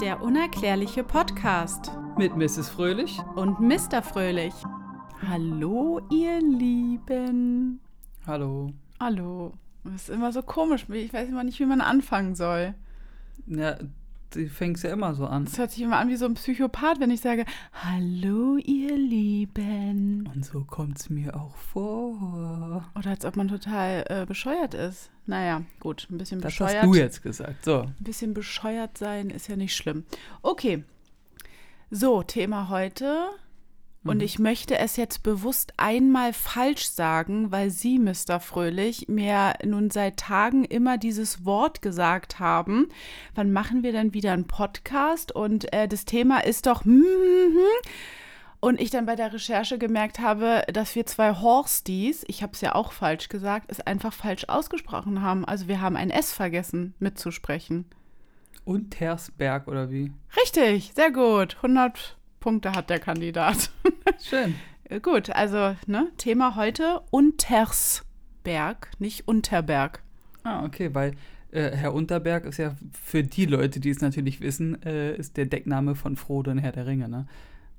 Der unerklärliche Podcast Mit Mrs. Fröhlich. und Mr. Fröhlich. Hallo, ihr Lieben. Hallo. Hallo. Das ist immer so komisch. Ich weiß immer nicht, wie man anfangen soll. Ja, du fängst ja immer so an. Es hört sich immer an wie so ein Psychopath, wenn ich sage, Hallo, ihr Lieben. Und so kommt's mir auch vor. Oder als ob man total äh, bescheuert ist. Naja, gut, ein bisschen Das bescheuert. hast du jetzt gesagt. So. Ein bisschen bescheuert sein ist ja nicht schlimm. Okay. So, Thema heute. Und ich möchte es jetzt bewusst einmal falsch sagen, weil Sie, Mr. Fröhlich, mir nun seit Tagen immer dieses Wort gesagt haben. Wann machen wir dann wieder einen Podcast? Und äh, das Thema ist doch. Und ich dann bei der Recherche gemerkt habe, dass wir zwei Horsties, ich habe es ja auch falsch gesagt, es einfach falsch ausgesprochen haben. Also wir haben ein S vergessen mitzusprechen. Und Tersberg oder wie? Richtig, sehr gut. 100 Punkte hat der Kandidat. Schön. Äh, gut, also ne, Thema heute Untersberg, nicht Unterberg. Ah, okay, weil äh, Herr Unterberg ist ja für die Leute, die es natürlich wissen, äh, ist der Deckname von Frodo und Herr der Ringe, ne?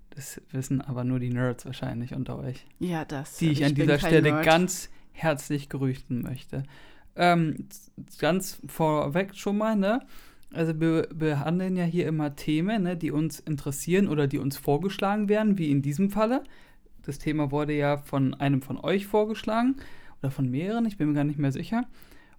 Das wissen aber nur die Nerds wahrscheinlich unter euch. Ja, das. die ich, aber an dieser Stelle Nerd. ganz herzlich grüßen möchte. Ähm, ganz vorweg schon mal, ne? Also wir behandeln ja hier immer Themen, ne, die uns interessieren oder die uns vorgeschlagen werden, wie in diesem Falle. Das Thema wurde ja von einem von euch vorgeschlagen oder von mehreren, ich bin mir gar nicht mehr sicher.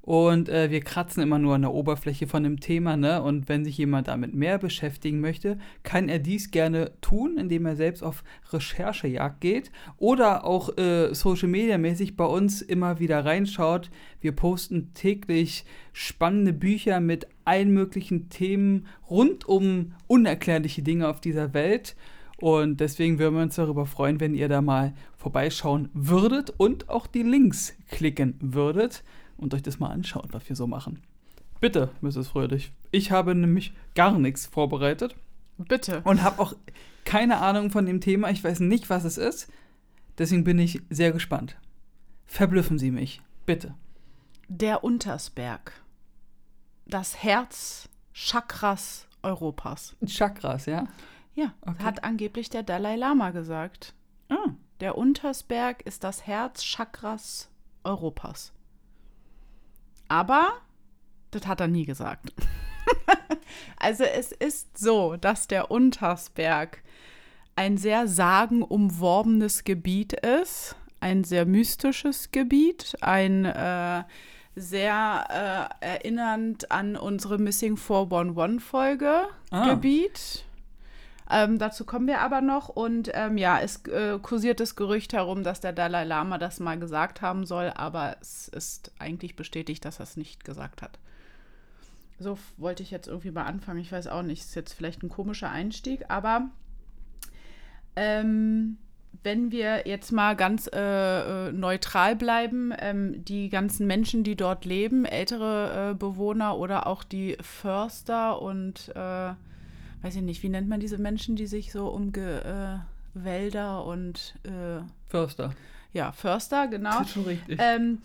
Und äh, wir kratzen immer nur an der Oberfläche von dem Thema, ne? Und wenn sich jemand damit mehr beschäftigen möchte, kann er dies gerne tun, indem er selbst auf Recherchejagd geht oder auch äh, Social Media mäßig bei uns immer wieder reinschaut. Wir posten täglich spannende Bücher mit allen möglichen Themen rund um unerklärliche Dinge auf dieser Welt. Und deswegen würden wir uns darüber freuen, wenn ihr da mal vorbeischauen würdet und auch die Links klicken würdet und euch das mal anschaut, was wir so machen. Bitte, Mrs. Fröhlich. Ich habe nämlich gar nichts vorbereitet Bitte. und habe auch keine Ahnung von dem Thema. Ich weiß nicht, was es ist. Deswegen bin ich sehr gespannt. Verblüffen Sie mich, bitte. Der Untersberg. Das Herz Chakras Europas. Chakras, ja? Ja, Okay. hat angeblich der Dalai Lama gesagt. Ah, Der Untersberg ist das Herz Chakras Europas. Aber das hat er nie gesagt. also es ist so, dass der Untersberg ein sehr sagenumworbenes Gebiet ist, ein sehr mystisches Gebiet, ein äh, sehr äh, erinnernd an unsere Missing 411-Folge Ah. Gebiet. Ähm, dazu kommen wir aber noch. Und ähm, ja, es äh, kursiert das Gerücht herum, dass der Dalai Lama das mal gesagt haben soll, aber es ist eigentlich bestätigt, dass er es nicht gesagt hat. So wollte ich jetzt irgendwie mal anfangen. Ich weiß auch nicht, ist jetzt vielleicht ein komischer Einstieg, aber ähm, wenn wir jetzt mal ganz äh, äh, neutral bleiben, ähm, die ganzen Menschen, die dort leben, ältere äh, Bewohner oder auch die Förster und äh, weiß ich nicht, wie nennt man diese Menschen, die sich so um Ge äh, Wälder und äh, Förster. ja, Förster, genau. Das ist schon richtig. Ähm,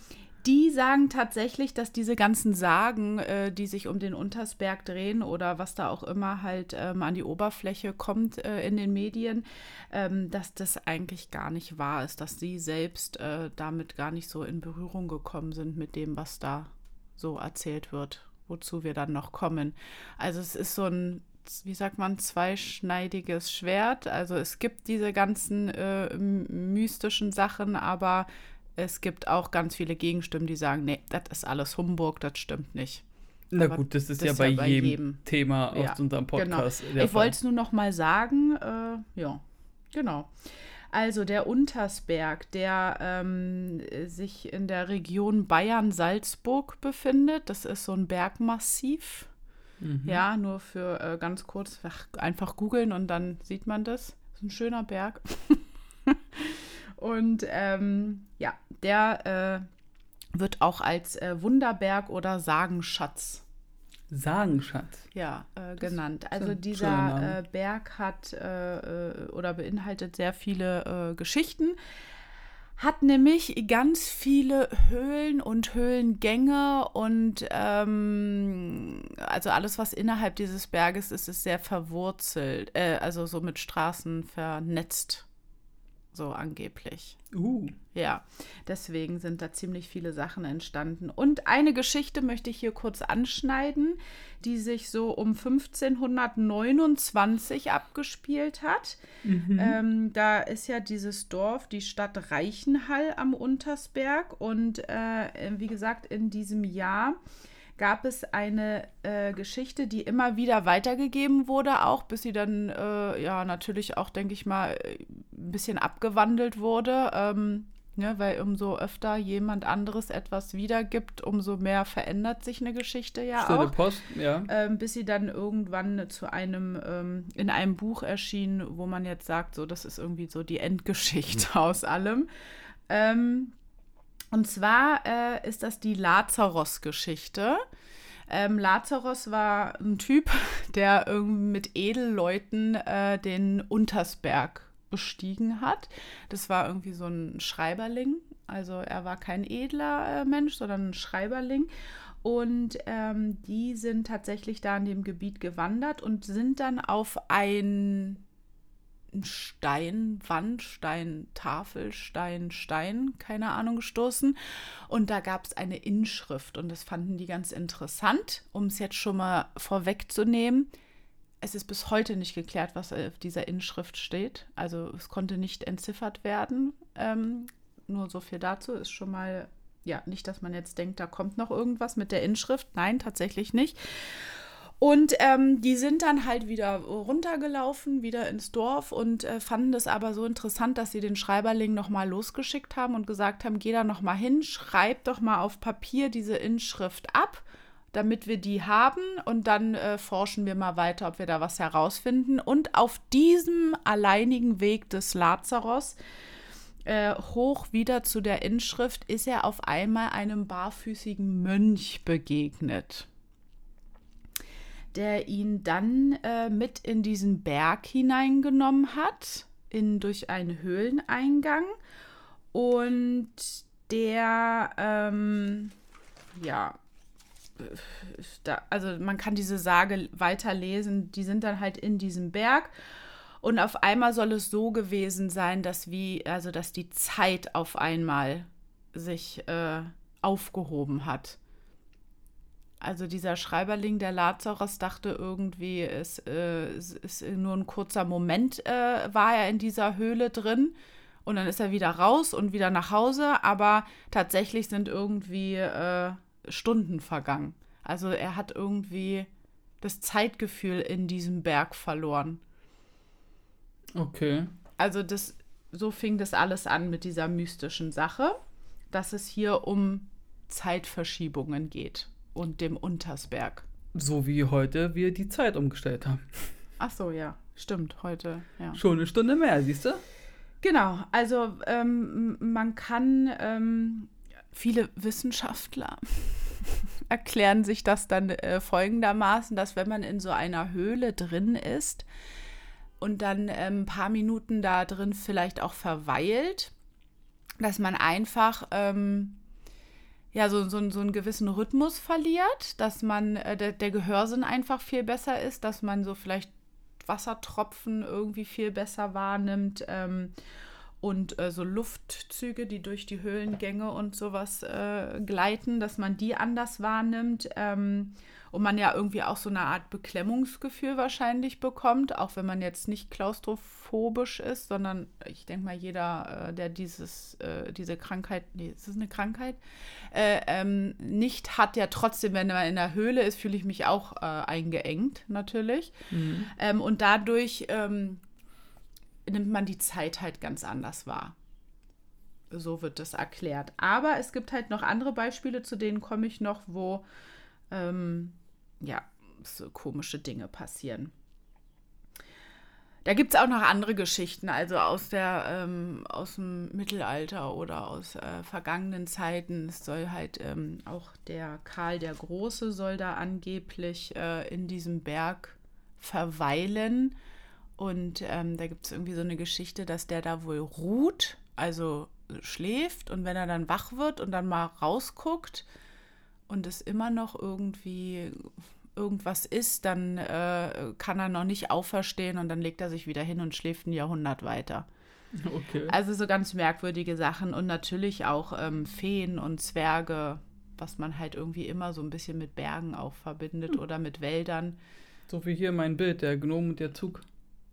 die sagen tatsächlich, dass diese ganzen Sagen, äh, die sich um den Untersberg drehen oder was da auch immer halt ähm, an die Oberfläche kommt äh, in den Medien, ähm, dass das eigentlich gar nicht wahr ist, dass sie selbst äh, damit gar nicht so in Berührung gekommen sind mit dem, was da so erzählt wird, wozu wir dann noch kommen. Also es ist so ein, wie sagt man, zweischneidiges Schwert. Also es gibt diese ganzen äh, mystischen Sachen, aber es gibt auch ganz viele Gegenstimmen, die sagen, nee, das ist alles Humbug, das stimmt nicht. Na aber gut, das ist das ja bei, ja bei jedem, jedem. Thema Ja, auf unserem Podcast. der Ich wollte es nur noch mal sagen, äh, ja, genau. Also der Untersberg, der ähm, sich in der Region Bayern-Salzburg befindet, das ist so ein Bergmassiv. Mhm. Ja, nur für äh, ganz kurz, ach, einfach googeln und dann sieht man das. Das ist ein schöner Berg. und ähm, ja, der äh, wird auch als äh, Wunderberg oder Sagenschatz Sagenschatz. ja, äh, genannt. Also dieser äh, Berg hat äh, äh, oder beinhaltet sehr viele Geschichten, hat nämlich ganz viele Höhlen und Höhlengänge und ähm, also alles, was innerhalb dieses Berges ist, ist sehr verwurzelt, äh, also so mit Straßen vernetzt, so angeblich. Uh. Ja, deswegen sind da ziemlich viele Sachen entstanden. Und eine Geschichte möchte ich hier kurz anschneiden, die sich so um 1529 abgespielt hat. Mhm. Ähm, da ist ja dieses Dorf, die Stadt Reichenhall am Untersberg. Und äh, wie gesagt, in diesem Jahr gab es eine äh, Geschichte, die immer wieder weitergegeben wurde, auch bis sie dann äh, ja natürlich auch, denke ich mal, ein bisschen abgewandelt wurde. Ähm, Ne, weil umso öfter jemand anderes etwas wiedergibt, umso mehr verändert sich eine Geschichte ja Stille auch. Post, ja. Ähm, bis sie dann irgendwann zu einem, ähm, in einem Buch erschien, wo man jetzt sagt, so, das ist irgendwie so die Endgeschichte aus allem. Ähm, und zwar äh, ist das die Lazarus-Geschichte. Ähm, Lazarus war ein Typ, der irgendwie mit Edelleuten äh, den Untersberg bestiegen hat. Das war irgendwie so ein Schreiberling. Also er war kein edler äh, Mensch, sondern ein Schreiberling. Und ähm, die sind tatsächlich da in dem Gebiet gewandert und sind dann auf ein Stein, Wand, Stein, Tafel, Stein, Stein, keine Ahnung, gestoßen. Und da gab es eine Inschrift und das fanden die ganz interessant, um es jetzt schon mal vorwegzunehmen es ist bis heute nicht geklärt, was auf dieser Inschrift steht. Also es konnte nicht entziffert werden. Ähm, nur so viel dazu ist schon mal, ja, nicht, dass man jetzt denkt, da kommt noch irgendwas mit der Inschrift. Nein, tatsächlich nicht. Und ähm, die sind dann halt wieder runtergelaufen, wieder ins Dorf und äh, fanden es aber so interessant, dass sie den Schreiberling nochmal losgeschickt haben und gesagt haben, geh da nochmal hin, schreib doch mal auf Papier diese Inschrift ab damit wir die haben und dann äh, forschen wir mal weiter, ob wir da was herausfinden. Und auf diesem alleinigen Weg des Lazarus äh, hoch wieder zu der Inschrift ist er auf einmal einem barfüßigen Mönch begegnet, der ihn dann äh, mit in diesen Berg hineingenommen hat, in, durch einen Höhleneingang. Und der, ähm, ja, da, also man kann diese Sage weiterlesen, die sind dann halt in diesem Berg. Und auf einmal soll es so gewesen sein, dass wie, also dass die Zeit auf einmal sich äh, aufgehoben hat. Also dieser Schreiberling, der Lazarus, dachte irgendwie, es, äh, es ist nur ein kurzer Moment, äh, war er in dieser Höhle drin. Und dann ist er wieder raus und wieder nach Hause. Aber tatsächlich sind irgendwie äh, Stunden vergangen. Also er hat irgendwie das Zeitgefühl in diesem Berg verloren. Okay. Also das, so fing das alles an mit dieser mystischen Sache, dass es hier um Zeitverschiebungen geht und dem Untersberg. So wie heute wir die Zeit umgestellt haben. Ach so, ja, stimmt, heute, ja. Schon eine Stunde mehr, siehst du? Genau, also ähm, man kann ähm, viele Wissenschaftler erklären sich das dann äh, folgendermaßen, dass wenn man in so einer Höhle drin ist und dann äh, ein paar Minuten da drin vielleicht auch verweilt, dass man einfach ähm, ja, so, so, so einen gewissen Rhythmus verliert, dass man, äh, der, der Gehörsinn einfach viel besser ist, dass man so vielleicht Wassertropfen irgendwie viel besser wahrnimmt. Ähm, und äh, so Luftzüge, die durch die Höhlengänge und sowas äh, gleiten, dass man die anders wahrnimmt. Ähm, und man ja irgendwie auch so eine Art Beklemmungsgefühl wahrscheinlich bekommt, auch wenn man jetzt nicht klaustrophobisch ist, sondern ich denke mal, jeder, äh, der dieses, äh, diese Krankheit, nee, ist das eine Krankheit, äh, ähm, nicht hat, ja trotzdem, wenn man in der Höhle ist, fühle ich mich auch äh, eingeengt natürlich. Mhm. Ähm, und dadurch ähm, nimmt man die Zeit halt ganz anders wahr. So wird das erklärt. Aber es gibt halt noch andere Beispiele, zu denen komme ich noch, wo ähm, ja, so komische Dinge passieren. Da gibt es auch noch andere Geschichten, also aus, der, ähm, aus dem Mittelalter oder aus äh, vergangenen Zeiten. Es soll halt ähm, auch der Karl der Große soll da angeblich äh, in diesem Berg verweilen und ähm, da gibt es irgendwie so eine Geschichte, dass der da wohl ruht, also schläft und wenn er dann wach wird und dann mal rausguckt und es immer noch irgendwie irgendwas ist, dann äh, kann er noch nicht auferstehen und dann legt er sich wieder hin und schläft ein Jahrhundert weiter. Okay. Also so ganz merkwürdige Sachen und natürlich auch ähm, Feen und Zwerge, was man halt irgendwie immer so ein bisschen mit Bergen auch verbindet Hm. oder mit Wäldern. So wie hier mein Bild, der Gnom und der Zug.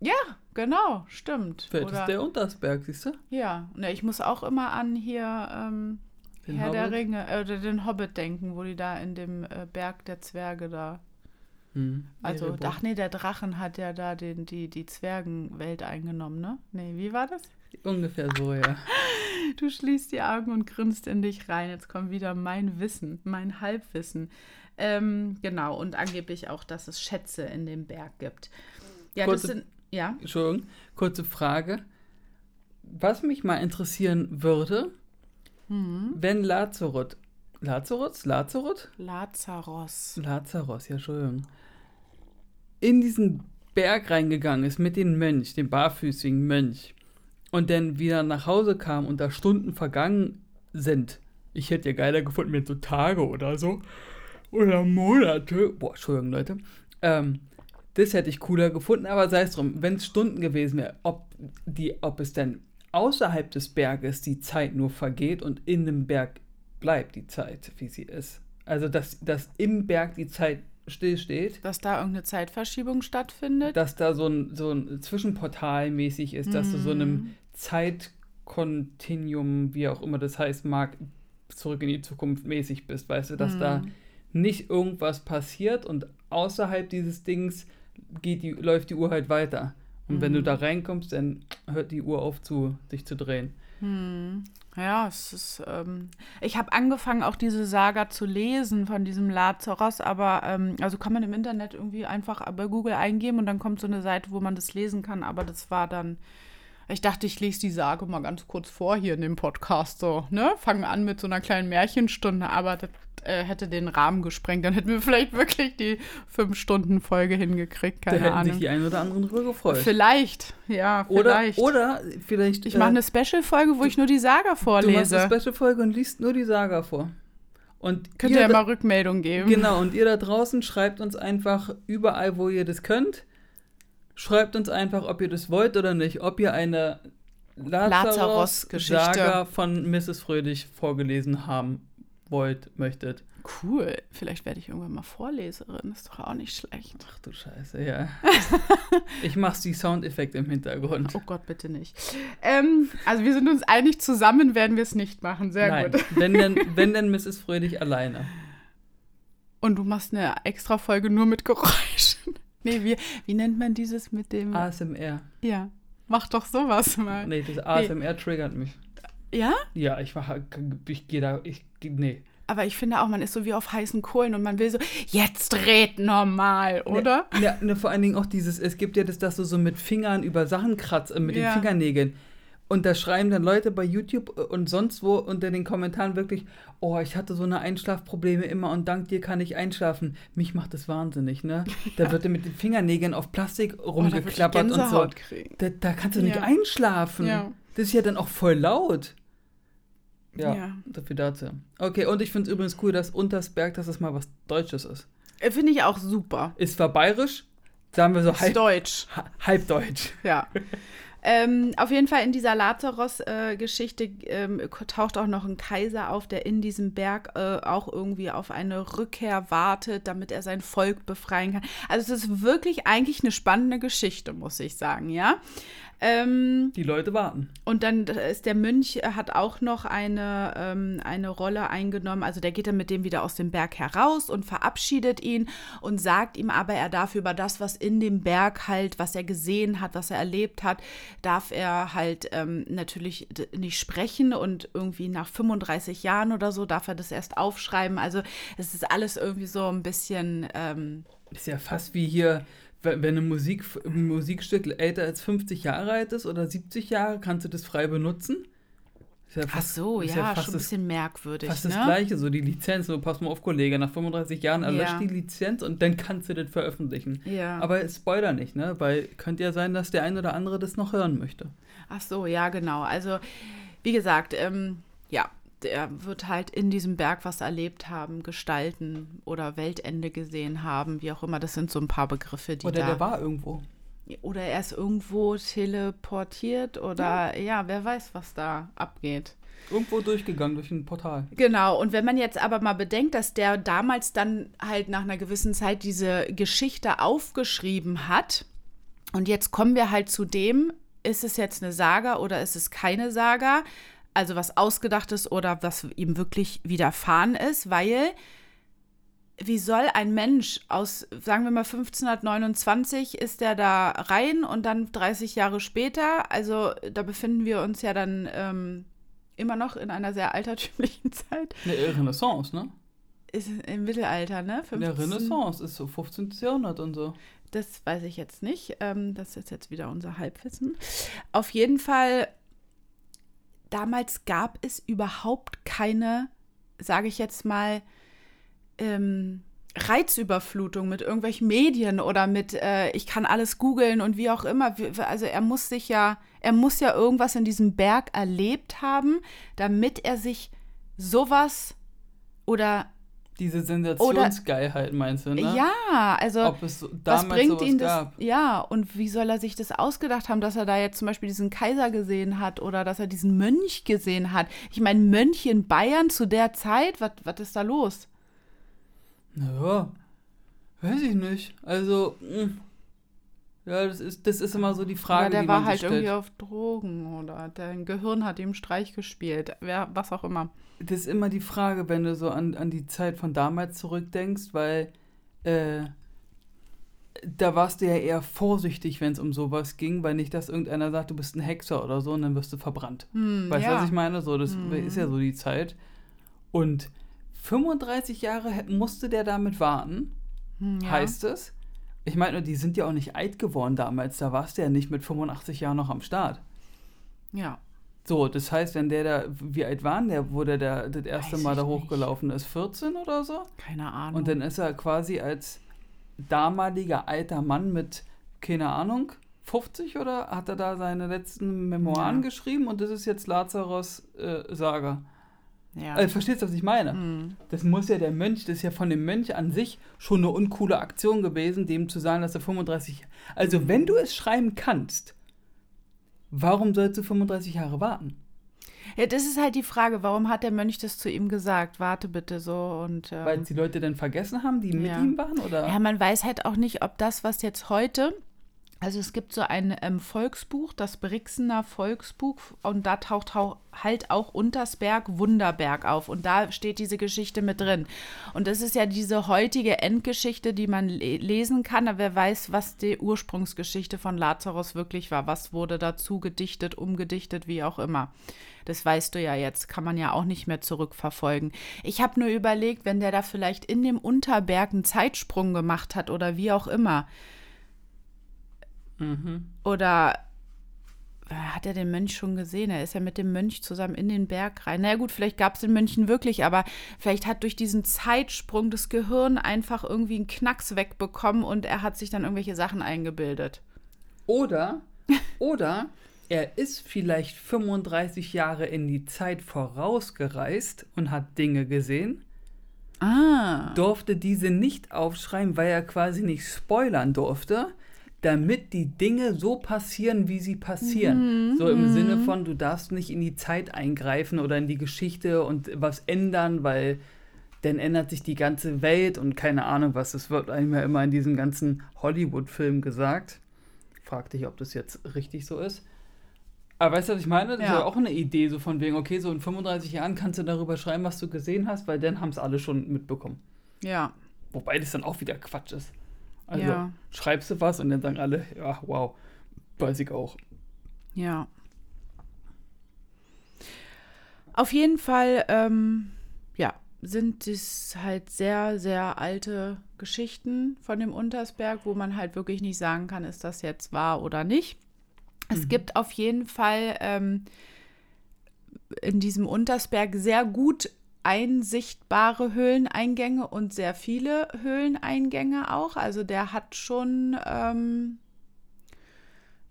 Ja, genau, stimmt. Vielleicht Oder, ist der Untersberg, siehst du? ja, ne, ich muss auch immer an hier ähm, Den Herr der Hobbit? Ringe äh, oder den Hobbit denken, wo die da in dem äh, Berg der Zwerge da. Hm. Also, ach nee, der Drachen hat ja da den, die, die Zwergenwelt eingenommen, ne? Nee, wie war das? Ungefähr so, ja. Du schließt die Augen und grinst in dich rein. Jetzt kommt wieder mein Wissen, mein Halbwissen. Ähm, genau, und angeblich auch, dass es Schätze in dem Berg gibt. Ja, Kurze- das sind. Ja. Entschuldigung, kurze Frage. Was mich mal interessieren würde, Mhm. wenn Lazarot, Lazarot, Lazarot? Lazarus. Lazarus, ja, Entschuldigung, in diesen Berg reingegangen ist mit dem Mönch, dem barfüßigen Mönch, und dann wieder nach Hause kam und da Stunden vergangen sind. Ich hätte ja geiler gefunden mit so Tage oder so. Oder Monate. Boah, Entschuldigung, Leute. Ähm, das hätte ich cooler gefunden, aber sei es drum, wenn es Stunden gewesen wäre, ob, die, ob es denn außerhalb des Berges die Zeit nur vergeht und in dem Berg bleibt die Zeit, wie sie ist. Also, dass, dass im Berg die Zeit stillsteht, Dass da irgendeine Zeitverschiebung stattfindet. dass da so ein, so ein Zwischenportal mäßig ist, dass du so einem Zeitkontinuum, wie auch immer das heißt, mag, zurück in die Zukunft mäßig bist, weißt du, dass da nicht irgendwas passiert und außerhalb dieses Dings geht die, läuft die Uhr halt weiter. Und wenn du da reinkommst, dann hört die Uhr auf zu, sich zu drehen. Hm. Ja, es ist. Ähm, ich habe angefangen, auch diese Saga zu lesen von diesem Lazarus, aber ähm, also kann man im Internet irgendwie einfach bei Google eingeben und dann kommt so eine Seite, wo man das lesen kann. Aber das war dann. Ich dachte, ich lese die Sage mal ganz kurz vor hier in dem Podcast so, ne? Fangen an mit so einer kleinen Märchenstunde, aber das äh, hätte den Rahmen gesprengt. Dann hätten wir vielleicht wirklich die Fünf-Stunden-Folge hingekriegt, Da keine hätten Ahnung. sich die einen oder anderen drüber gefreut. Vielleicht, ja, oder, vielleicht. oder vielleicht. ich mache eine Special-Folge, wo ich nur die Saga Du machst vorlese. eine Special-Folge und liest nur die Saga vor. Und Könnt ihr ja da- mal Rückmeldung geben. Genau, und ihr da draußen schreibt uns einfach überall, wo ihr das könnt. Schreibt uns einfach, ob ihr das wollt oder nicht. Ob ihr eine Lazarus-Geschichte. Von Mrs. Fröhlich vorgelesen haben wollt, möchtet. Cool. Vielleicht werde ich irgendwann mal Vorleserin. Ist doch auch nicht schlecht. Ach du Scheiße, ja. ich mach's die Soundeffekte im Hintergrund. Oh Gott, bitte nicht. Ähm, also wir sind uns einig, zusammen werden wir es nicht machen. Sehr Nein, gut. wenn denn, wenn denn Mrs. Fröhlich alleine. Und du machst eine extra Folge nur mit Geräuschen. Nee, wie, wie nennt man dieses mit dem... ASMR. Ja, mach doch sowas mal. Nee, das ASMR triggert mich. Ja? Ja, ich mache, ich gehe da, ich, nee. Aber ich finde auch, man ist so wie auf heißen Kohlen und man will so, jetzt red normal, oder? Ja, ne, vor allen Dingen auch dieses, es gibt ja das, dass du so mit Fingern über Sachen kratzt, äh, mit Ja. den Fingernägeln. Und da schreiben dann Leute bei YouTube äh, und sonst wo unter den Kommentaren wirklich, oh, ich hatte so eine Einschlafprobleme immer und dank dir kann ich einschlafen. Mich macht das wahnsinnig, ne? Da wird dann mit den Fingernägeln auf Plastik Oh, rumgeklappert und so. Da, da kannst du nicht Ja. einschlafen. Ja. Das ist ja dann auch voll laut. Ja, Ja. so viel dazu. Okay, und ich finde es übrigens cool, dass Untersberg, dass das mal was Deutsches ist. Äh, Finde ich auch super. Ist zwar bayerisch, sagen wir so Ist halb, Deutsch. ha- halb deutsch. Ja. ähm, auf jeden Fall in dieser Lazarus-Geschichte ähm, taucht auch noch ein Kaiser auf, der in diesem Berg äh, auch irgendwie auf eine Rückkehr wartet, damit er sein Volk befreien kann. Also es ist wirklich eigentlich eine spannende Geschichte, muss ich sagen, ja. Ähm, Die Leute warten. und dann ist der Mönch, äh, hat auch noch eine, ähm, eine Rolle eingenommen. Also der geht dann mit dem wieder aus dem Berg heraus und verabschiedet ihn und sagt ihm aber, er darf über das, was in dem Berg halt, was er gesehen hat, was er erlebt hat, darf er halt ähm, natürlich nicht sprechen und irgendwie nach 35 Jahren oder so darf er das erst aufschreiben. Also es ist alles irgendwie so ein bisschen, ähm, Ist ja fast wie hier, wenn ein, Musik, ein Musikstück älter als 50 Jahre alt ist oder 70 Jahre, kannst du das frei benutzen. Ist ja ach fast, so, ist ja, fast schon ein das, bisschen merkwürdig. fast ne? das Gleiche, so die Lizenz. So, pass mal auf, Kollege, nach 35 Jahren erlöscht Ja. die Lizenz und dann kannst du das veröffentlichen. Ja. Aber Spoiler nicht, ne? Weil könnte ja sein, dass der ein oder andere das noch hören möchte. Ach so, ja, genau. Also wie gesagt, ähm, ja, der wird halt in diesem Berg was erlebt haben, gestalten oder Weltende gesehen haben, wie auch immer. Das sind so ein paar Begriffe, die Oder da. der war irgendwo. oder er ist irgendwo teleportiert oder ja. wer weiß, was da abgeht. Irgendwo durchgegangen durch ein Portal. Genau, und wenn man jetzt aber mal bedenkt, dass der damals dann halt nach einer gewissen Zeit diese Geschichte aufgeschrieben hat, und jetzt kommen wir halt zu dem, ist es jetzt eine Saga oder ist es keine Saga? Also was ausgedachtes oder was ihm wirklich widerfahren ist, weil wie soll ein Mensch aus, sagen wir mal 1529, ist der da rein und dann 30 Jahre später, also da befinden wir uns ja dann ähm, immer noch in einer sehr altertümlichen Zeit. Eine Renaissance, ne? Ist im Mittelalter, ne? In der 15 Renaissance ist so 15. Jahrhundert und so. Das weiß ich jetzt nicht. Ähm, das ist jetzt wieder unser Halbwissen. Auf jeden Fall, damals gab es überhaupt keine, sage ich jetzt mal, ähm, Reizüberflutung mit irgendwelchen Medien oder mit, äh, ich kann alles googeln und wie auch immer. Also er muss sich ja, er muss ja irgendwas in diesem Berg erlebt haben, damit er sich sowas oder Diese Sensationsgeilheit meinst du, ne? ja, also Ob was bringt ihn das? gab. Ja, und wie soll er sich das ausgedacht haben, dass er da jetzt zum Beispiel diesen Kaiser gesehen hat oder dass er diesen Mönch gesehen hat? Ich meine, Mönche in Bayern zu der Zeit, was was ist da los? Naja, weiß ich nicht. Also, mh. Ja, das ist, das ist immer so die Frage, oder der die war man halt stellt. irgendwie auf Drogen oder dein Gehirn hat ihm Streich gespielt, wer, was auch immer. Das ist immer die Frage, wenn du so an, an die Zeit von damals zurückdenkst, weil äh, da warst du ja eher vorsichtig, wenn es um sowas ging, weil nicht, dass irgendeiner sagt, du bist ein Hexer oder so und dann wirst du verbrannt. Hm, Weißt du, ja. was ich meine? So, das Mhm. ist ja so die Zeit. Und 35 Jahre musste der damit warten, Hm, ja. heißt es. Ich meine, die sind ja auch nicht alt geworden damals. Da warst du ja nicht mit 85 Jahren noch am Start. Ja. So, das heißt, wenn der da, wie alt war der, wo der, da das erste Weiß Mal da nicht. hochgelaufen ist? 14 oder so? Keine Ahnung. Und dann ist er quasi als damaliger alter Mann mit, keine Ahnung, 50 oder hat er da seine letzten Memoiren Ja. geschrieben und das ist jetzt Lazarus äh, Saga. Ja. Also, verstehst du, was ich meine? Hm. Das muss ja der Mönch, das ist ja von dem Mönch an sich schon eine uncoole Aktion gewesen, dem zu sagen, dass er 35. Also, wenn du es schreiben kannst, warum sollst du 35 Jahre warten? ja, das ist halt die Frage, warum hat der Mönch das zu ihm gesagt? Warte bitte so und ähm, Weil die Leute dann vergessen haben, die mit Ja. ihm waren? Oder? Ja, man weiß halt auch nicht, ob das, was jetzt heute, also es gibt so ein ähm, Volksbuch, das Brixener Volksbuch, und da taucht hau- halt auch Untersberg Wunderberg auf. Und da steht diese Geschichte mit drin. Und das ist ja diese heutige Endgeschichte, die man le lesen kann, aber wer weiß, was die Ursprungsgeschichte von Lazarus wirklich war. Was wurde dazu gedichtet, umgedichtet, wie auch immer. Das weißt du ja jetzt, kann man ja auch nicht mehr zurückverfolgen. Ich habe nur überlegt, wenn der da vielleicht in dem Unterberg einen Zeitsprung gemacht hat oder wie auch immer. Mhm. Oder äh, hat er den Mönch schon gesehen? Er ist ja mit dem Mönch zusammen in den Berg rein. Na ja, gut, vielleicht gab es den Mönchen wirklich, aber vielleicht hat durch diesen Zeitsprung das Gehirn einfach irgendwie einen Knacks wegbekommen und er hat sich dann irgendwelche Sachen eingebildet. Oder, oder er ist vielleicht 35 Jahre in die Zeit vorausgereist und hat Dinge gesehen, Ah. durfte diese nicht aufschreiben, weil er quasi nicht spoilern durfte, damit die Dinge so passieren, wie sie passieren. so im Sinne von, du darfst nicht in die Zeit eingreifen oder in die Geschichte und was ändern, weil dann ändert sich die ganze Welt und keine Ahnung was. Das wird einem ja immer in diesen ganzen Hollywood-Filmen gesagt. Frag dich, ob das jetzt richtig so ist. Aber weißt du, was ich meine? Das ist Ja. ja auch eine Idee, so von wegen, okay, so in 35 Jahren kannst du darüber schreiben, was du gesehen hast, weil dann haben es alle schon mitbekommen. Ja. Wobei das dann auch wieder Quatsch ist. Also Ja. schreibst du was und dann sagen alle, ja, wow, weiß ich auch. Ja. Auf jeden Fall, ähm, ja, sind es halt sehr, sehr alte Geschichten von dem Untersberg, wo man halt wirklich nicht sagen kann, ist das jetzt wahr oder nicht. Es gibt auf jeden Fall ähm, in diesem Untersberg sehr gut einsichtbare Höhleneingänge und sehr viele Höhleneingänge auch. Also der hat schon, ähm,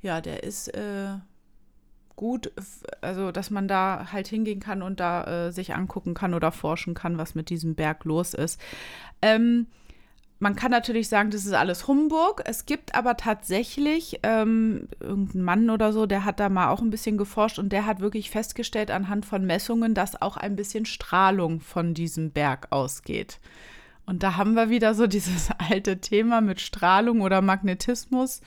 ja, der ist äh, gut, also dass man da halt hingehen kann und da äh, sich angucken kann oder forschen kann, was mit diesem Berg los ist. Ähm, man kann natürlich sagen, das ist alles Humbug. Es gibt aber tatsächlich ähm, irgendeinen Mann oder so, der hat da mal auch ein bisschen geforscht und der hat wirklich festgestellt anhand von Messungen, dass auch ein bisschen Strahlung von diesem Berg ausgeht. Und da haben wir wieder so dieses alte Thema mit Strahlung oder Magnetismus,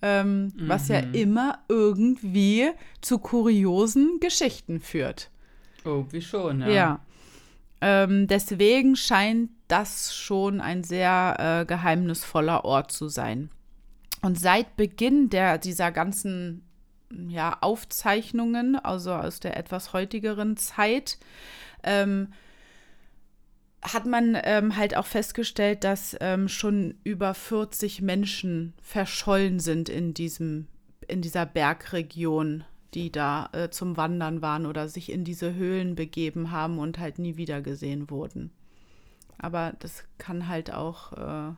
ähm, mhm. was ja mhm. immer irgendwie zu kuriosen Geschichten führt. Oh, wie schon, ja. Ja. Ähm, deswegen scheint das schon ein sehr äh, geheimnisvoller Ort zu sein. Und seit Beginn der, dieser ganzen ja, Aufzeichnungen, also aus der etwas heutigeren Zeit, ähm, hat man ähm, halt auch festgestellt, dass ähm, schon über 40 Menschen verschollen sind in diesem, in dieser Bergregion die da äh, zum Wandern waren oder sich in diese Höhlen begeben haben und halt nie wieder gesehen wurden. Aber das kann halt auch. Äh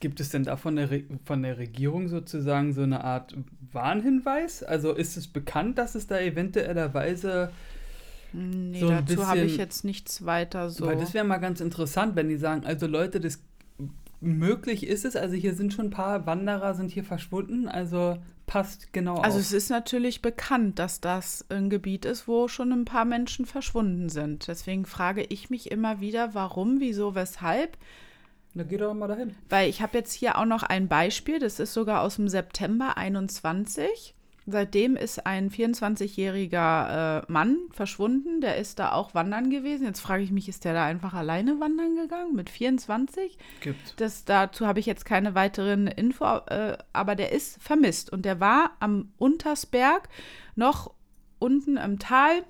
Gibt es denn da von der, Re von der Regierung sozusagen so eine Art Warnhinweis? Also ist es bekannt, dass es da eventuellerweise. Nee, so dazu habe ich jetzt nichts weiter so. Weil das wäre mal ganz interessant, wenn die sagen, also Leute, das möglich ist es. Also hier sind schon ein paar Wanderer sind hier verschwunden. Also passt genau Also auf. es ist natürlich bekannt, dass das ein Gebiet ist, wo schon ein paar Menschen verschwunden sind. Deswegen frage ich mich immer wieder, warum, wieso, weshalb. Na, geh doch mal dahin. Weil ich habe jetzt hier auch noch ein Beispiel, das ist sogar aus dem September 21. Seitdem ist ein 24-jähriger äh, Mann verschwunden. Der ist da auch wandern gewesen. Jetzt frage ich mich, ist der da einfach alleine wandern gegangen mit 24? Gibt. Das, dazu habe ich jetzt keine weiteren Info, äh, aber der ist vermisst. Und der war am Untersberg noch unten im Tal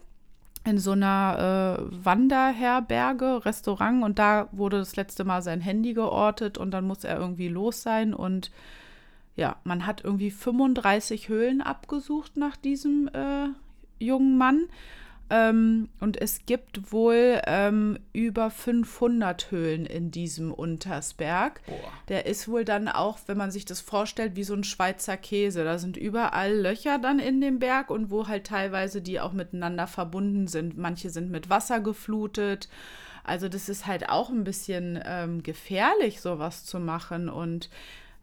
in so einer äh, Wanderherberge, Restaurant. Und da wurde das letzte Mal sein Handy geortet und dann muss er irgendwie los sein und ja, man hat irgendwie 35 Höhlen abgesucht nach diesem äh, jungen Mann. Ähm, und es gibt wohl ähm, über 500 Höhlen in diesem Untersberg. Boah. Der ist wohl dann auch, wenn man sich das vorstellt, wie so ein Schweizer Käse. Da sind überall Löcher dann in dem Berg und wo halt teilweise die auch miteinander verbunden sind. Manche sind mit Wasser geflutet. Also das ist halt auch ein bisschen ähm, gefährlich, sowas zu machen. Und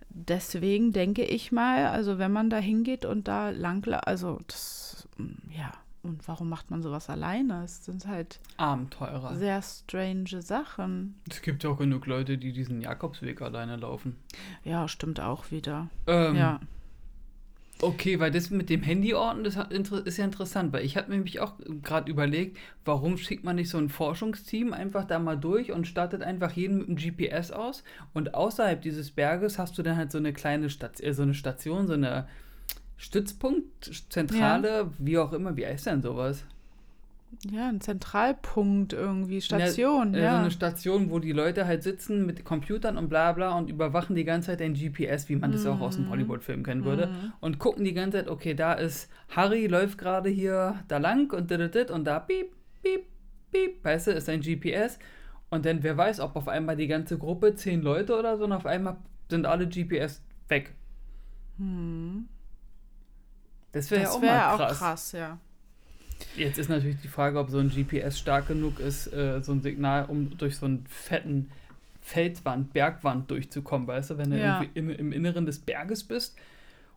deswegen denke ich mal, also wenn man da hingeht und da lang, also das, ja, und warum macht man sowas alleine? Es sind halt Abenteurer. Sehr strange Sachen. Es gibt ja auch genug Leute, die diesen Jakobsweg alleine laufen. Ja, stimmt auch wieder. Ähm, ja. Okay, weil das mit dem Handyorten, das ist ja interessant, weil ich habe mir nämlich auch gerade überlegt, warum schickt man nicht so ein Forschungsteam einfach da mal durch und startet einfach jeden mit einem GPS aus und außerhalb dieses Berges hast du dann halt so eine kleine Station, äh, so eine Station, so eine Stützpunkt, Zentrale, ja. wie auch immer, wie heißt denn sowas? Ja, ein Zentralpunkt irgendwie, Station. Ja, ja. So eine Station, wo die Leute halt sitzen mit Computern und bla bla und überwachen die ganze Zeit ein GPS, wie man mhm. das auch aus dem mhm. Hollywood-Film kennen würde. Mhm. Und gucken die ganze Zeit, okay, da ist Harry, läuft gerade hier da lang und dit, und da piep, piep, piep, weißt du, ist ein GPS. Und dann, wer weiß, ob auf einmal die ganze Gruppe, zehn Leute oder so, und auf einmal sind alle GPS weg. Mhm. Das wäre ja auch wär mal krass. Auch krass, ja. Jetzt ist natürlich die Frage, ob so ein GPS stark genug ist, äh, so ein Signal, um durch so einen fetten Feldwand, Bergwand durchzukommen, weißt du, wenn du ja. irgendwie in, im Inneren des Berges bist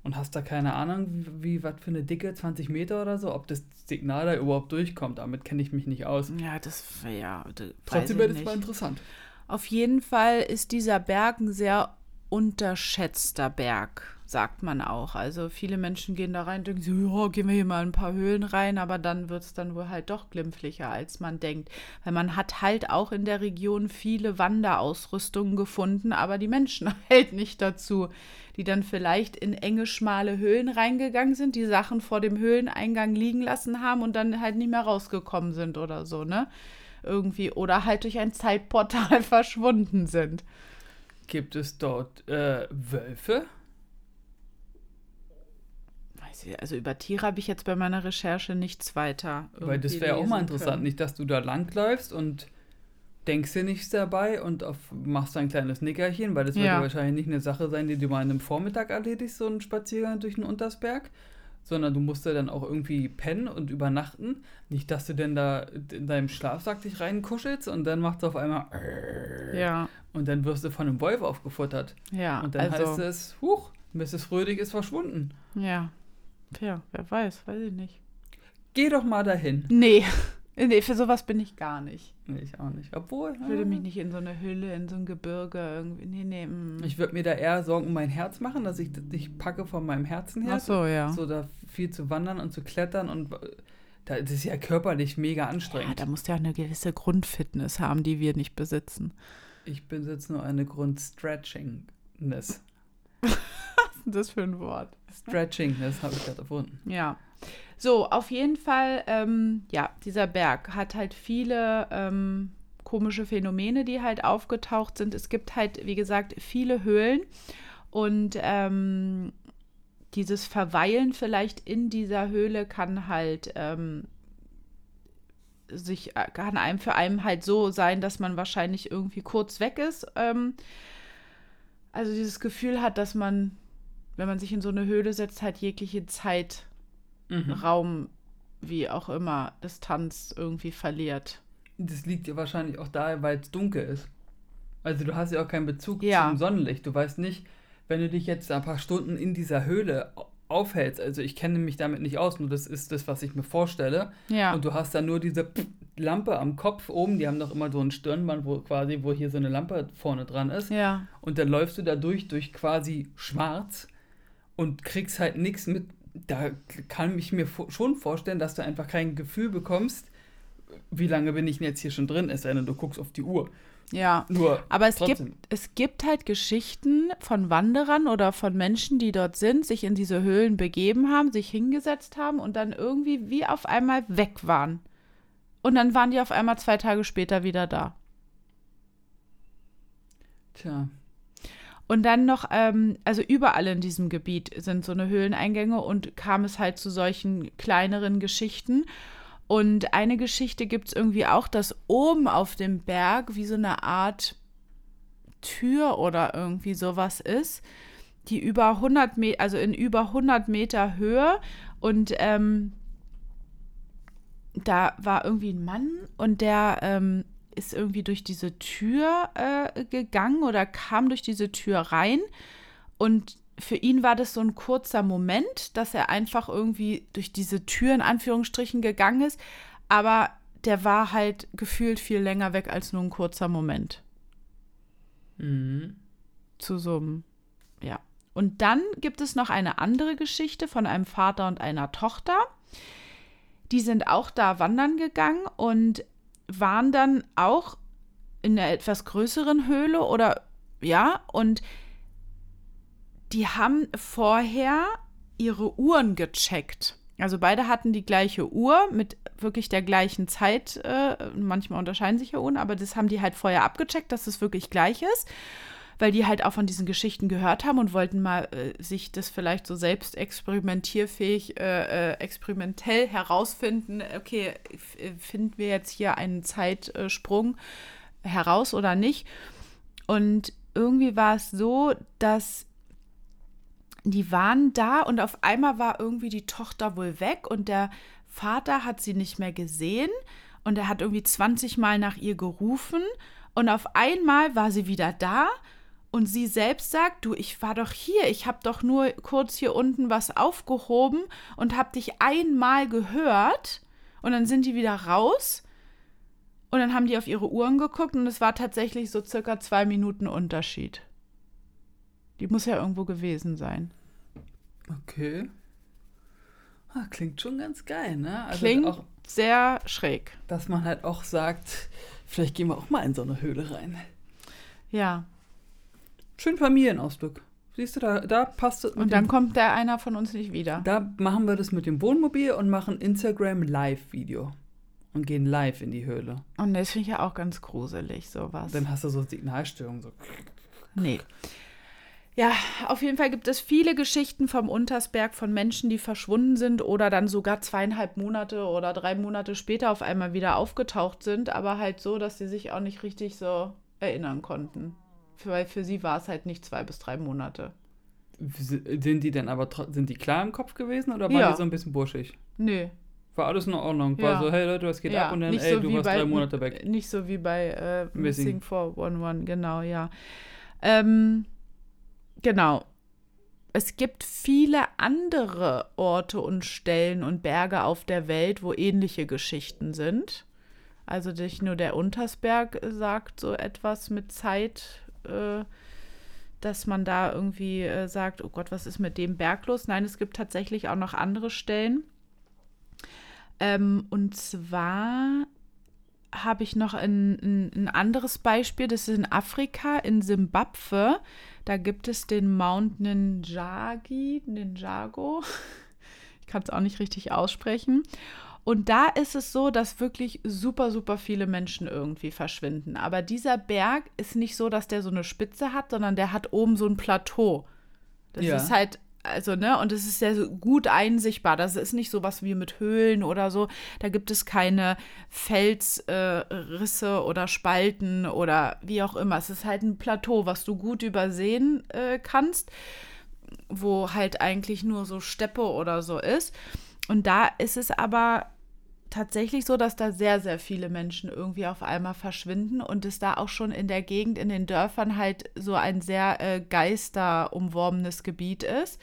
und hast da keine Ahnung, wie, wie was für eine Dicke, 20 Meter oder so, ob das Signal da überhaupt durchkommt. Damit kenne ich mich nicht aus. Ja, das wäre ja. Trotzdem wäre das mal interessant. Auf jeden Fall ist dieser Berg ein sehr unterschätzter Berg sagt man auch. Also viele Menschen gehen da rein denken so, ja, gehen wir hier mal ein paar Höhlen rein, aber dann wird es dann wohl halt doch glimpflicher, als man denkt. Weil man hat halt auch in der Region viele Wanderausrüstungen gefunden, aber die Menschen halt nicht dazu, die dann vielleicht in enge, schmale Höhlen reingegangen sind, die Sachen vor dem Höhleneingang liegen lassen haben und dann halt nicht mehr rausgekommen sind oder so, ne? Irgendwie. Oder halt durch ein Zeitportal verschwunden sind. Gibt es dort äh, Wölfe? Also über Tiere habe ich jetzt bei meiner Recherche nichts weiter. Weil das wäre auch mal interessant, können. nicht, dass du da langläufst und denkst dir nichts dabei und auf, machst ein kleines Nickerchen, weil das ja. wird wahrscheinlich nicht eine Sache sein, die du mal an einem Vormittag erledigst, so einen Spaziergang durch den Untersberg, sondern du musst da dann auch irgendwie pennen und übernachten. Nicht, dass du denn da in deinem Schlafsack dich reinkuschelst und dann macht es auf einmal Ja, und dann wirst du von einem Wolf aufgefuttert. ja. Und dann also, heißt es, huch, Mrs. Rödig ist verschwunden. Ja. Tja, wer weiß, weiß ich nicht. Geh doch mal dahin. Nee. Nee, für sowas bin ich gar nicht. Nee, ich auch nicht. Obwohl, Ich würde äh, mich nicht in so eine Höhle, in so ein Gebirge irgendwie. Nee, nee. mm. ich würde mir da eher Sorgen um mein Herz machen, dass ich das nicht packe von meinem Herzen her. Ach so, ja. So da viel zu wandern und zu klettern und äh, da, das ist ja körperlich mega ja. Anstrengend. Da musst du ja eine gewisse Grundfitness haben, die wir nicht besitzen. ich besitze nur eine Grund-Stretchingness. Denn das für ein Wort? Stretchingness habe ich gerade erfunden. Ja. So, auf jeden Fall, ähm, ja, dieser Berg hat halt viele ähm, komische Phänomene, die halt aufgetaucht sind. Es gibt halt, wie gesagt, viele Höhlen und ähm, dieses Verweilen vielleicht in dieser Höhle kann halt ähm, sich, äh, kann einem für einen halt so sein, dass man wahrscheinlich irgendwie kurz weg ist. Ähm, also dieses Gefühl hat, dass man, wenn man sich in so eine Höhle setzt, halt jegliche Zeit Mhm. Raum, wie auch immer, Distanz irgendwie verliert. Das liegt ja wahrscheinlich auch daher, weil es dunkel ist. Also du hast ja auch keinen Bezug Ja. zum Sonnenlicht. Du weißt nicht, wenn du dich jetzt ein paar Stunden in dieser Höhle au- aufhältst, also ich kenne mich damit nicht aus, nur das ist das, was ich mir vorstelle. Ja. Und du hast dann nur diese Lampe am Kopf oben, die haben doch immer so ein Stirnband, wo quasi, wo hier so eine Lampe vorne dran ist. ja. Und dann läufst du da durch, durch quasi schwarz und kriegst halt nichts mit. Da kann ich mir schon vorstellen, dass du einfach kein Gefühl bekommst, wie lange bin ich denn jetzt hier schon drin, es sei denn, du guckst auf die Uhr. Ja. Nur Aber es trotzdem. gibt, es gibt halt Geschichten von Wanderern oder von Menschen, die dort sind, sich in diese Höhlen begeben haben, sich hingesetzt haben und dann irgendwie wie auf einmal weg waren. Und dann waren die auf einmal zwei Tage später wieder da. Tja, Und dann noch, ähm, also überall in diesem Gebiet sind so eine Höhleneingänge und kam es halt zu solchen kleineren Geschichten. Und eine Geschichte gibt es irgendwie auch, dass oben auf dem Berg wie so eine Art Tür oder irgendwie sowas ist, die über 100 Meter, also in über 100 Meter Höhe und ähm, da war irgendwie ein Mann und der ähm, ist irgendwie durch diese Tür äh, gegangen oder kam durch diese Tür rein. Und für ihn war das so ein kurzer Moment, dass er einfach irgendwie durch diese Tür in Anführungsstrichen gegangen ist. Aber der war halt gefühlt viel länger weg als nur ein kurzer Moment. mhm. Zu so einem, ja. Und dann gibt es noch eine andere Geschichte von einem Vater und einer Tochter. Die sind auch da wandern gegangen und waren dann auch in einer etwas größeren Höhle oder ja, und die haben vorher ihre Uhren gecheckt. Also beide hatten die gleiche Uhr mit wirklich der gleichen Zeit. Äh, manchmal unterscheiden sich ja Uhren, aber das haben die halt vorher abgecheckt, dass es wirklich gleich ist, weil die halt auch von diesen Geschichten gehört haben und wollten mal äh, sich das vielleicht so selbst experimentierfähig, äh, äh, experimentell herausfinden. Okay, äh, finden wir jetzt hier einen Zeitsprung heraus oder nicht? Und irgendwie war es so, dass die waren da und auf einmal war irgendwie die Tochter wohl weg und der Vater hat sie nicht mehr gesehen und er hat irgendwie 20 Mal nach ihr gerufen und auf einmal war sie wieder da und sie selbst sagt, du, ich war doch hier, ich habe doch nur kurz hier unten was aufgehoben und habe dich einmal gehört und dann sind die wieder raus und dann haben die auf ihre Uhren geguckt und es war tatsächlich so circa zwei Minuten Unterschied. Die muss ja irgendwo gewesen sein. Okay. Ah, klingt schon ganz geil, ne? Also Klingt auch, sehr schräg. dass man halt auch sagt, vielleicht gehen wir auch mal in so eine Höhle rein. Ja. Schön Familienausflug. Siehst du, da, da passt es. Und dann kommt der einer von uns nicht wieder. Da machen wir das mit dem Wohnmobil und machen Instagram Live-Video. Und gehen live in die Höhle. Und das finde ich ja auch ganz gruselig, sowas. Dann hast du so Signalstörungen. So. Nee. Ja, auf jeden Fall gibt es viele Geschichten vom Untersberg von Menschen, die verschwunden sind oder dann sogar zweieinhalb Monate oder drei Monate später auf einmal wieder aufgetaucht sind, aber halt so, dass sie sich auch nicht richtig so erinnern konnten. Weil für sie war es halt nicht zwei bis drei Monate. sind die denn aber sind die klar im Kopf gewesen oder waren ja. die so ein bisschen burschig? Nö. War alles in Ordnung. War ja. so, hey Leute, was geht ja. ab? Und dann, nicht ey, so du warst bei, drei Monate weg. Nicht so wie bei äh, Missing 411, genau, ja. Ähm, genau. Es gibt viele andere Orte und Stellen und Berge auf der Welt, wo ähnliche Geschichten sind. Also nicht nur der Untersberg sagt so etwas mit Zeit, äh, dass man da irgendwie äh, sagt, oh Gott, was ist mit dem Berg los? Nein, es gibt tatsächlich auch noch andere Stellen. Ähm, und zwar habe ich noch ein, ein, ein, anderes Beispiel, das ist in Afrika, in Simbabwe. Da gibt es den Mount Ninjagi, Ninjago. Ich kann es auch nicht richtig aussprechen. Und da ist es so, dass wirklich super, super viele Menschen irgendwie verschwinden. Aber dieser Berg ist nicht so, dass der so eine Spitze hat, sondern der hat oben so ein Plateau. Das ja. ist halt, also, ne, und es ist sehr gut einsichtbar. Das ist nicht so was wie mit Höhlen oder so. Da gibt es keine Felsrisse äh, oder Spalten oder wie auch immer. Es ist halt ein Plateau, was du gut übersehen äh, kannst, wo halt eigentlich nur so Steppe oder so ist. Und da ist es aber tatsächlich so, dass da sehr, sehr viele Menschen irgendwie auf einmal verschwinden und es da auch schon in der Gegend, in den Dörfern halt so ein sehr äh, geisterumworbenes Gebiet ist,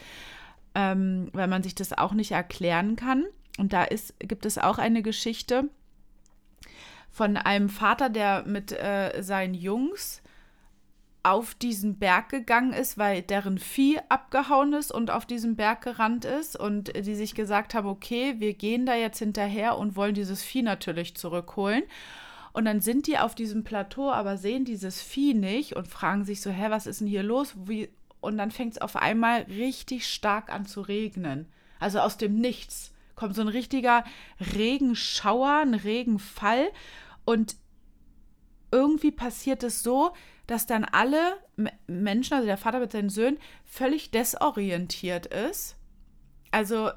ähm, weil man sich das auch nicht erklären kann. Und da ist, gibt es auch eine Geschichte von einem Vater, der mit äh, seinen Jungs auf diesen Berg gegangen ist, weil deren Vieh abgehauen ist und auf diesen Berg gerannt ist und die sich gesagt haben, okay, wir gehen da jetzt hinterher und wollen dieses Vieh natürlich zurückholen. Und dann sind die auf diesem Plateau, aber sehen dieses Vieh nicht und fragen sich so, hä, was ist denn hier los? Wie? Und dann fängt es auf einmal richtig stark an zu regnen. Also aus dem Nichts kommt so ein richtiger Regenschauer, ein Regenfall und irgendwie passiert es so, dass dann alle Menschen, also der Vater mit seinen Söhnen, völlig desorientiert ist. Also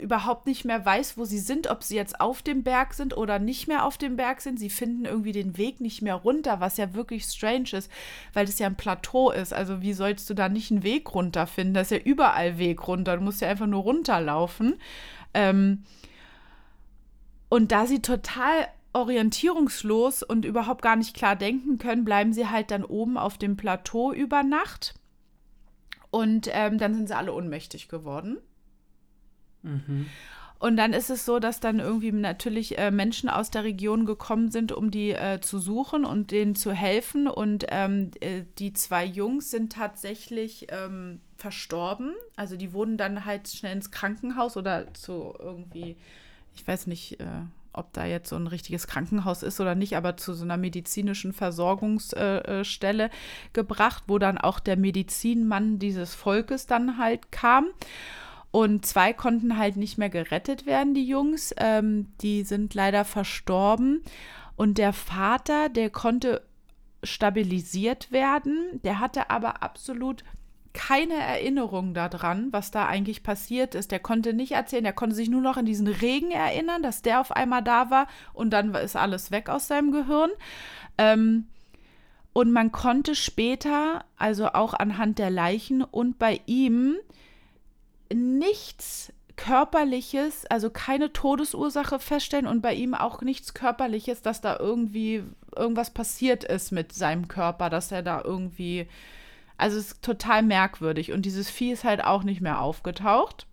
überhaupt nicht mehr weiß, wo sie sind, ob sie jetzt auf dem Berg sind oder nicht mehr auf dem Berg sind. Sie finden irgendwie den Weg nicht mehr runter, was ja wirklich strange ist, weil das ja ein Plateau ist. Also wie sollst du da nicht einen Weg runter finden? Das ist ja überall Weg runter. Du musst ja einfach nur runterlaufen. Ähm und da sie total orientierungslos und überhaupt gar nicht klar denken können, bleiben sie halt dann oben auf dem Plateau über Nacht. Und ähm, dann sind sie alle ohnmächtig geworden. Mhm. Und dann ist es so, dass dann irgendwie natürlich äh, Menschen aus der Region gekommen sind, um die äh, zu suchen und denen zu helfen. Und ähm, äh, die zwei Jungs sind tatsächlich ähm, verstorben. Also die wurden dann halt schnell ins Krankenhaus oder zu irgendwie, ich weiß nicht, äh, ob da jetzt so ein richtiges Krankenhaus ist oder nicht, aber zu so einer medizinischen Versorgungsstelle äh, gebracht, wo dann auch der Medizinmann dieses Volkes dann halt kam. Und zwei konnten halt nicht mehr gerettet werden, die Jungs. Ähm, die sind leider verstorben. Und der Vater, der konnte stabilisiert werden. Der hatte aber absolut keine Erinnerung daran, was da eigentlich passiert ist. Der konnte nicht erzählen, er konnte sich nur noch an diesen Regen erinnern, dass der auf einmal da war und dann ist alles weg aus seinem Gehirn. Ähm, und man konnte später, also auch anhand der Leichen und bei ihm, nichts Körperliches, also keine Todesursache feststellen und bei ihm auch nichts Körperliches, dass da irgendwie irgendwas passiert ist mit seinem Körper, dass er da irgendwie also es ist total merkwürdig. Und dieses Vieh ist halt auch nicht mehr aufgetaucht.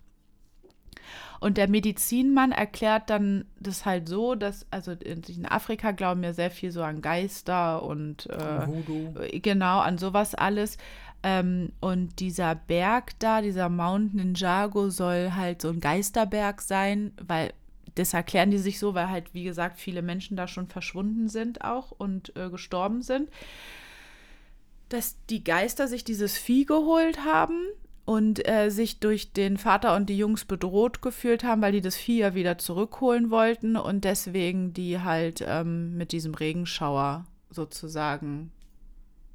Und der Medizinmann erklärt dann das halt so, dass, also in Afrika glauben ja sehr viel so an Geister und äh, genau, an sowas alles. Ähm, und dieser Berg da, dieser Mount Ninjago, soll halt so ein Geisterberg sein, weil das erklären die sich so, weil halt, wie gesagt, viele Menschen da schon verschwunden sind auch und äh, gestorben sind dass die Geister sich dieses Vieh geholt haben und äh, sich durch den Vater und die Jungs bedroht gefühlt haben, weil die das Vieh ja wieder zurückholen wollten und deswegen die halt ähm, mit diesem Regenschauer sozusagen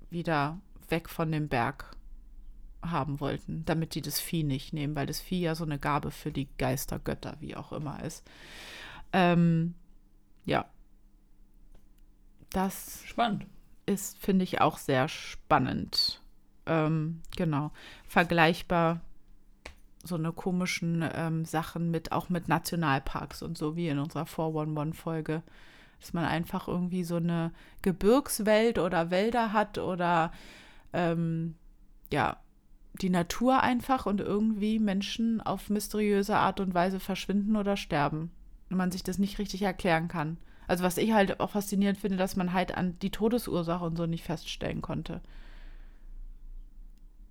wieder weg von dem Berg haben wollten, damit die das Vieh nicht nehmen, weil das Vieh ja so eine Gabe für die Geistergötter, wie auch immer ist. Ähm, ja. Das. Spannend ist, finde ich, auch sehr spannend. ähm, genau, vergleichbar so eine komischen ähm, Sachen mit, auch mit Nationalparks und so, wie in unserer 411-Folge. Dass man einfach irgendwie so eine Gebirgswelt oder Wälder hat oder ähm, ja, die Natur einfach und irgendwie Menschen auf mysteriöse Art und Weise verschwinden oder sterben. Und man sich das nicht richtig erklären kann. Also was ich halt auch faszinierend finde, dass man halt an die Todesursache und so nicht feststellen konnte.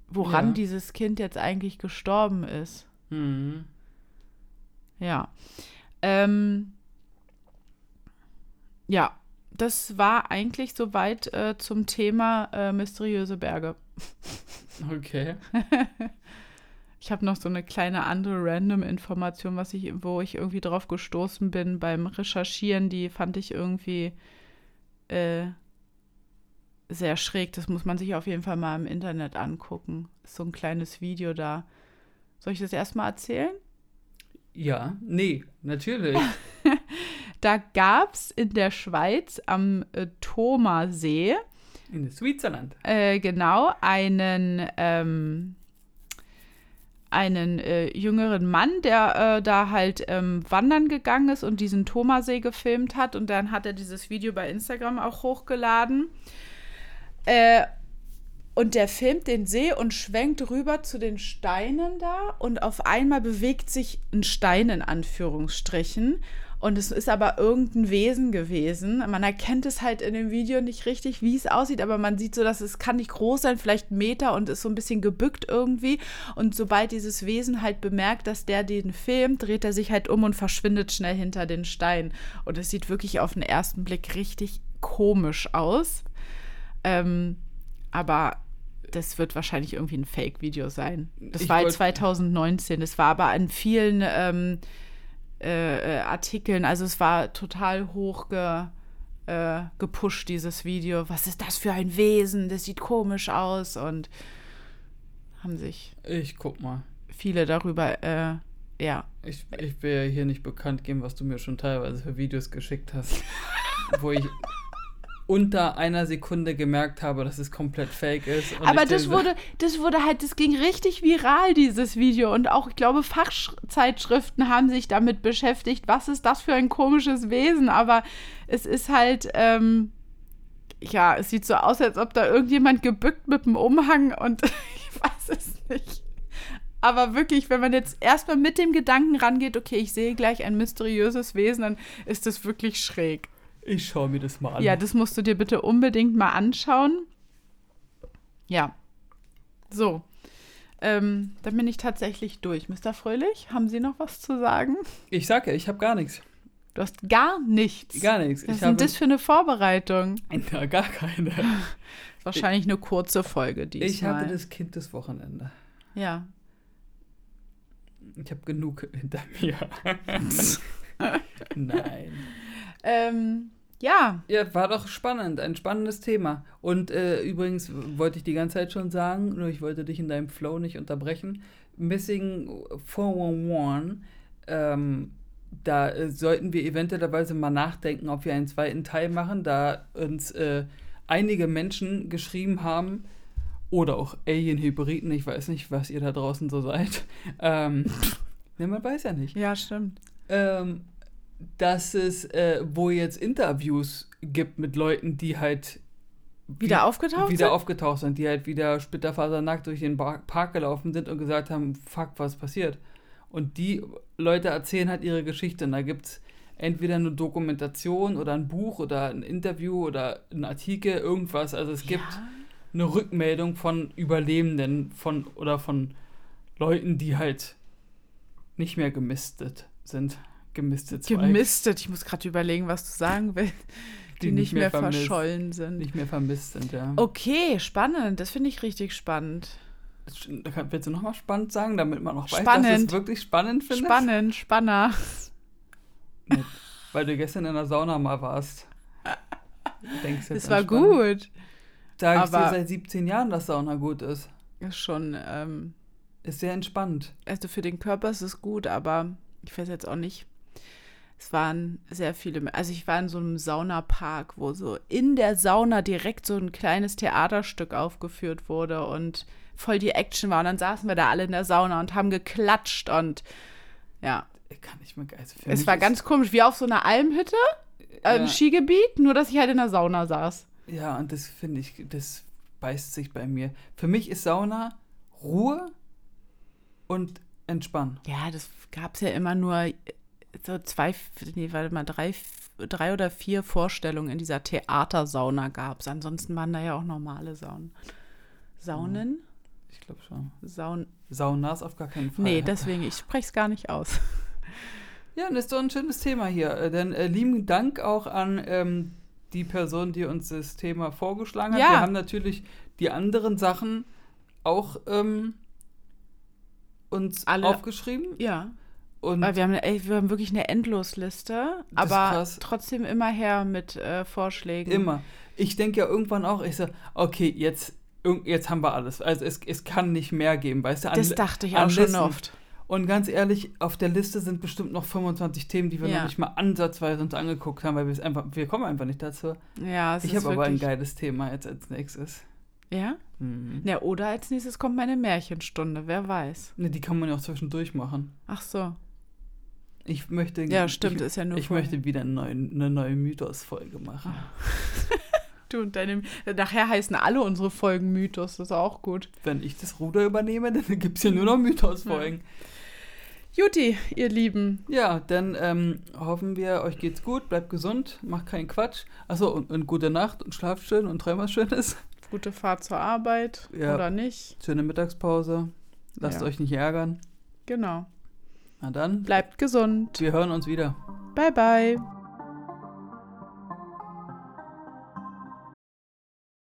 Woran Ja. dieses Kind jetzt eigentlich gestorben ist. Mhm. Ja. Ähm, ja, das war eigentlich soweit äh, zum Thema äh, mysteriöse Berge. Okay. Ich habe noch so eine kleine andere random Information, was ich, wo ich irgendwie drauf gestoßen bin beim Recherchieren. Die fand ich irgendwie äh, sehr schräg. Das muss man sich auf jeden Fall mal im Internet angucken. Ist so ein kleines Video da. Soll ich das erstmal erzählen? Ja, nee, natürlich. Da gab es in der Schweiz am äh, Thomasee In Switzerland. äh, genau einen, ähm, einen äh, jüngeren Mann, der äh, da halt ähm, wandern gegangen ist und diesen Thomasee gefilmt hat. Und dann hat er dieses Video bei Instagram auch hochgeladen. Äh, und der filmt den See und schwenkt rüber zu den Steinen da. Und auf einmal bewegt sich ein Stein in Anführungsstrichen. Und es ist aber irgendein Wesen gewesen. Man erkennt es halt in dem Video nicht richtig, wie es aussieht, aber man sieht so, dass es kann nicht groß sein, vielleicht ein Meter und ist so ein bisschen gebückt irgendwie. Und sobald dieses Wesen halt bemerkt, dass der den filmt, dreht er sich halt um und verschwindet schnell hinter den Stein. Und es sieht wirklich auf den ersten Blick richtig komisch aus. Ähm, aber das wird wahrscheinlich irgendwie ein Fake-Video sein. Das Ich war halt wollt- 2019. Das war aber an vielen ähm, äh, äh, Artikeln, also es war total hoch ge, äh, gepusht, dieses Video. Was ist das für ein Wesen? Das sieht komisch aus. Und haben sich Ich guck mal. viele darüber, äh, ja. Ich, ich will ja hier nicht bekannt geben, was du mir schon teilweise für Videos geschickt hast, wo ich unter einer Sekunde gemerkt habe, dass es komplett fake ist. Aber das wurde, das wurde halt, das ging richtig viral, dieses Video. Und auch, ich glaube, Fachzeitschriften haben sich damit beschäftigt, was ist das für ein komisches Wesen. Aber es ist halt, ähm, ja, es sieht so aus, als ob da irgendjemand gebückt mit dem Umhang und ich weiß es nicht. Aber wirklich, wenn man jetzt erstmal mit dem Gedanken rangeht, okay, ich sehe gleich ein mysteriöses Wesen, dann ist das wirklich schräg. Ich schaue mir das mal an. Ja, das musst du dir bitte unbedingt mal anschauen. Ja. So. Ähm, dann bin ich tatsächlich durch. Mr. Fröhlich, haben Sie noch was zu sagen? ich sag ja, ich habe gar nichts. Du hast gar nichts. Gar nichts. Was ist denn das für eine Vorbereitung? Ja, gar keine. Wahrscheinlich eine kurze Folge diesmal. Ich hatte das Kind des Wochenende. Ja. Ich habe genug hinter mir. Nein. Ähm, ja. Ja, war doch spannend, ein spannendes Thema. Und äh, übrigens wollte ich die ganze Zeit schon sagen, nur ich wollte dich in deinem Flow nicht unterbrechen. Missing 411, ähm, da äh, sollten wir eventuellerweise mal nachdenken, ob wir einen zweiten Teil machen, da uns äh, einige Menschen geschrieben haben, oder auch Alien-Hybriden, ich weiß nicht, was ihr da draußen so seid. Ähm, ne, man weiß ja nicht Ja, stimmt. ähm, dass es äh, wohl jetzt Interviews gibt mit Leuten, die halt Wieder aufgetaucht wieder sind? aufgetaucht sind, die halt wieder splitterfasernackt durch den Park gelaufen sind und gesagt haben, fuck, was passiert? Und die Leute erzählen halt ihre Geschichte und da gibt es entweder eine Dokumentation oder ein Buch oder ein Interview oder ein Artikel, irgendwas. Also es gibt Ja. eine Rückmeldung von Überlebenden von oder von Leuten, die halt nicht mehr gemistet sind. Gemistet zwei. Gemistet. Ich muss gerade überlegen, was du sagen willst. Die, nicht mehr, vermisst- verschollen sind. Nicht mehr vermisst sind, ja. Okay, spannend. Das finde ich richtig spannend. Willst du nochmal spannend sagen, damit man noch weiß, dass du Spannend. es wirklich spannend findest? Spannend, Spanner. Nee, weil du gestern in der Sauna mal warst. Denkst jetzt Das an war spannend. gut. Sag ich dir seit 17 Jahren, dass Sauna gut ist. Ist schon, ähm, Ist sehr entspannt. also für den Körper ist es gut, aber ich weiß jetzt auch nicht. Es waren sehr viele. Also ich war in so einem Saunapark, wo so in der Sauna direkt so ein kleines Theaterstück aufgeführt wurde und voll die Action war. Und dann saßen wir da alle in der Sauna und haben geklatscht und ja. Kann ich mir also Es war ganz komisch, wie auf so einer Almhütte äh, im Skigebiet, nur dass ich halt in der Sauna saß. Ja, und das finde ich, das beißt sich bei mir. Für mich ist Sauna Ruhe und Entspannen. Ja, das gab es ja immer nur so zwei, nee, warte mal, drei, drei oder vier Vorstellungen in dieser Theatersauna gab es. Ansonsten waren da ja auch normale Saunen. Saunen? Ich glaube schon. Saun Saunas auf gar keinen Fall. Nee, deswegen, ich spreche es gar nicht aus. Ja, das ist doch ein schönes Thema hier. Äh, denn äh, lieben Dank auch an ähm, die Person, die uns das Thema vorgeschlagen hat. Ja. Wir haben natürlich die anderen Sachen auch ähm, uns Alle- aufgeschrieben. Ja. Und Weil wir haben, ey, wir haben wirklich eine Endlosliste, aber trotzdem immer her mit äh, Vorschlägen. immer. Ich denke ja irgendwann auch, ich so, okay, jetzt, jetzt haben wir alles. Also es, es kann nicht mehr geben, weißt du? An- Das dachte ich auch schon Listen. oft. Und ganz ehrlich, auf der Liste sind bestimmt noch 25 Themen, die wir Ja. noch nicht mal ansatzweise uns angeguckt haben, weil wir es einfach, wir kommen einfach nicht dazu. Ja, es ich habe aber ein geiles Thema jetzt als nächstes. Ja? Mhm. Ja, oder als nächstes kommt meine Märchenstunde, wer weiß. Ne, die kann man ja auch zwischendurch machen. Ach so. Ich möchte, Ja, stimmt, ich, ist ja nur ich vorher. möchte wieder eine neue, eine neue Mythos-Folge machen. Du und deine. Nachher heißen alle unsere Folgen Mythos, das ist auch gut. Wenn ich das Ruder übernehme, dann gibt es ja nur noch Mythos-Folgen. Juti, ihr Lieben. Ja, dann ähm, hoffen wir, euch geht's gut, bleibt gesund, macht keinen Quatsch. Achso, und, und gute Nacht und schlaft schön und träumt was Schönes. Gute Fahrt zur Arbeit Ja. oder nicht. Schöne Mittagspause. Lasst Ja. euch nicht ärgern. Genau. Na dann, Bleibt gesund. wir hören uns wieder. Bye, bye.